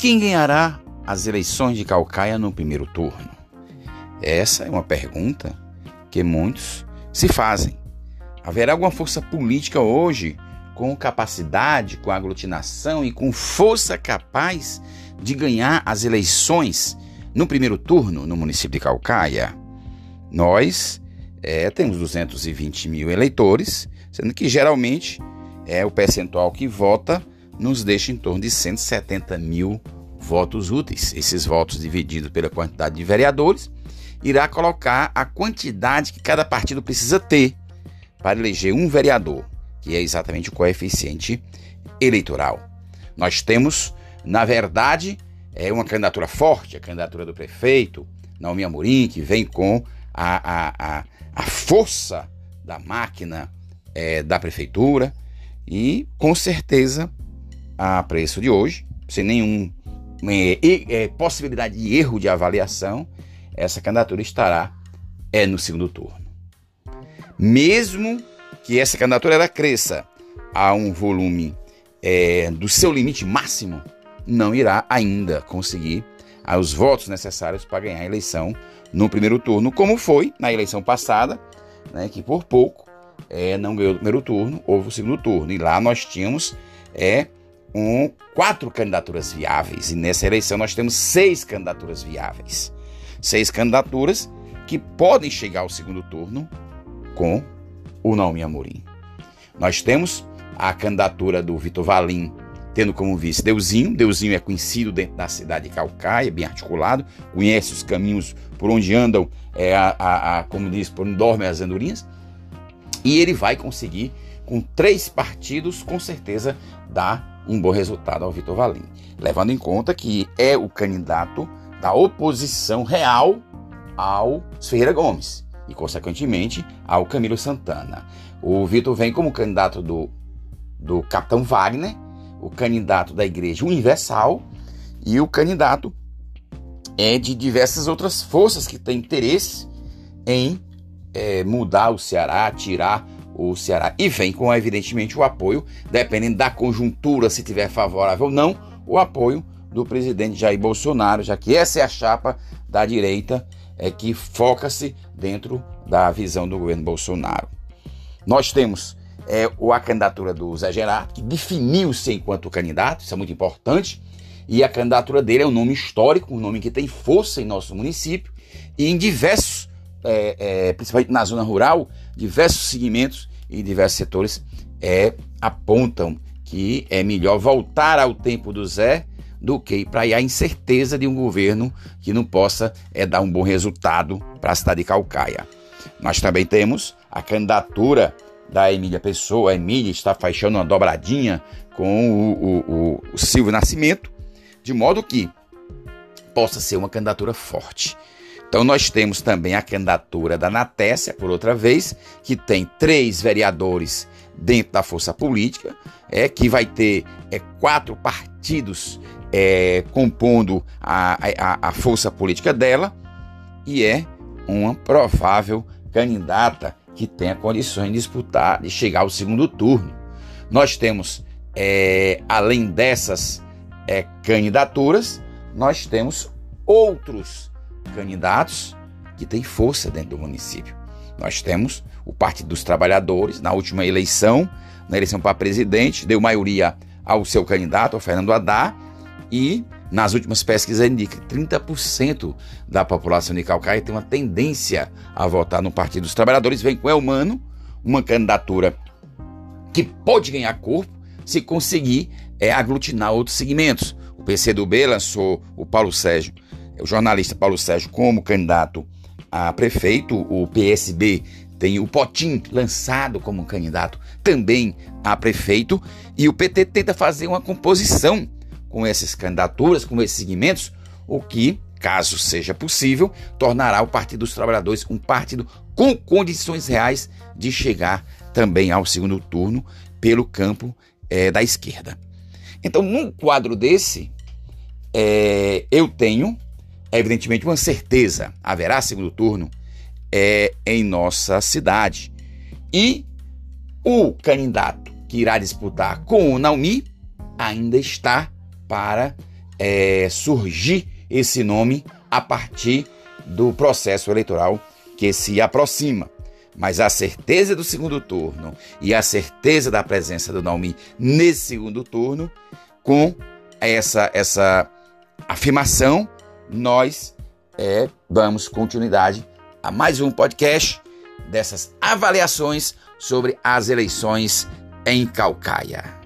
Quem ganhará as eleições de Calcaia no primeiro turno? Essa é uma pergunta que muitos se fazem. Haverá alguma força política hoje com capacidade, com aglutinação e com força capaz de ganhar as eleições no primeiro turno no município de Calcaia? Nós é, temos 220 mil eleitores, sendo que geralmente é o percentual que vota nos deixa em torno de 170 mil votos úteis. Esses votos divididos pela quantidade de vereadores irá colocar a quantidade que cada partido precisa ter para eleger um vereador, que é exatamente o coeficiente eleitoral. Nós temos, na verdade, é uma candidatura forte, a candidatura do prefeito, Naomi Amorim, que vem com a, a, a, a força da máquina é, da prefeitura e, com certeza, a preço de hoje, sem nenhuma é, é, possibilidade de erro de avaliação, essa candidatura estará é no segundo turno. Mesmo que essa candidatura ela cresça a um volume é, do seu limite máximo, não irá ainda conseguir os votos necessários para ganhar a eleição no primeiro turno, como foi na eleição passada, né, que por pouco é, não ganhou o primeiro turno, houve o segundo turno. E lá nós tínhamos é, um, quatro candidaturas viáveis. E nessa eleição nós temos seis candidaturas viáveis. Seis candidaturas que podem chegar ao segundo turno com o Naomi Amorim. Nós temos a candidatura do Vitor Valim, tendo como vice Deusinho. Deusinho é conhecido dentro da cidade de Calcaia, bem articulado, conhece os caminhos por onde andam, é, a, a, a como diz, por onde dormem as andorinhas. E ele vai conseguir, com três partidos, com certeza, dar um bom resultado ao Vitor Valim, levando em conta que é o candidato da oposição real ao Ferreira Gomes e, consequentemente, ao Camilo Santana. O Vitor vem como candidato do, do Capitão Wagner, o candidato da Igreja Universal e o candidato é de diversas outras forças que têm interesse em é, mudar o Ceará, tirar o Ceará. E vem com, evidentemente, o apoio, dependendo da conjuntura, se tiver favorável ou não, o apoio do presidente Jair Bolsonaro, já que essa é a chapa da direita é, que foca-se dentro da visão do governo Bolsonaro. Nós temos é, a candidatura do Zé Gerardo, que definiu-se enquanto candidato, isso é muito importante, e a candidatura dele é um nome histórico, um nome que tem força em nosso município, e em diversos, é, é, principalmente na zona rural, diversos segmentos e diversos setores é, apontam que é melhor voltar ao tempo do Zé do que para a incerteza de um governo que não possa é, dar um bom resultado para a cidade de Calcaia. Nós também temos a candidatura da Emília Pessoa. A Emília está fechando uma dobradinha com o, o, o Silvio Nascimento, de modo que possa ser uma candidatura forte. Então nós temos também a candidatura da Natécia, por outra vez, que tem três vereadores dentro da força política, é que vai ter é, quatro partidos é, compondo a, a, a força política dela e é uma provável candidata que tenha condições de disputar, de chegar ao segundo turno. Nós temos, é, além dessas é, candidaturas, nós temos outros candidatos que têm força dentro do município. Nós temos o Partido dos Trabalhadores, na última eleição, na eleição para presidente, deu maioria ao seu candidato, ao Fernando Haddad, e nas últimas pesquisas indica que 30% da população de Calcaia tem uma tendência a votar no Partido dos Trabalhadores. Vem com Elmano, uma candidatura que pode ganhar corpo se conseguir é, aglutinar outros segmentos. O PCdoB lançou o Paulo Sérgio o jornalista Paulo Sérgio como candidato a prefeito, o PSB tem o Potim lançado como candidato também a prefeito, e o PT tenta fazer uma composição com essas candidaturas, com esses segmentos, o que, caso seja possível, tornará o Partido dos Trabalhadores um partido com condições reais de chegar também ao segundo turno pelo campo é, da esquerda. Então, num quadro desse, é, eu tenho é evidentemente uma certeza, haverá segundo turno é, em nossa cidade. E o candidato que irá disputar com o Naumi ainda está para é, surgir esse nome a partir do processo eleitoral que se aproxima. Mas a certeza do segundo turno e a certeza da presença do nome nesse segundo turno, com essa, essa afirmação, nós é, damos continuidade a mais um podcast dessas avaliações sobre as eleições em Calcaia.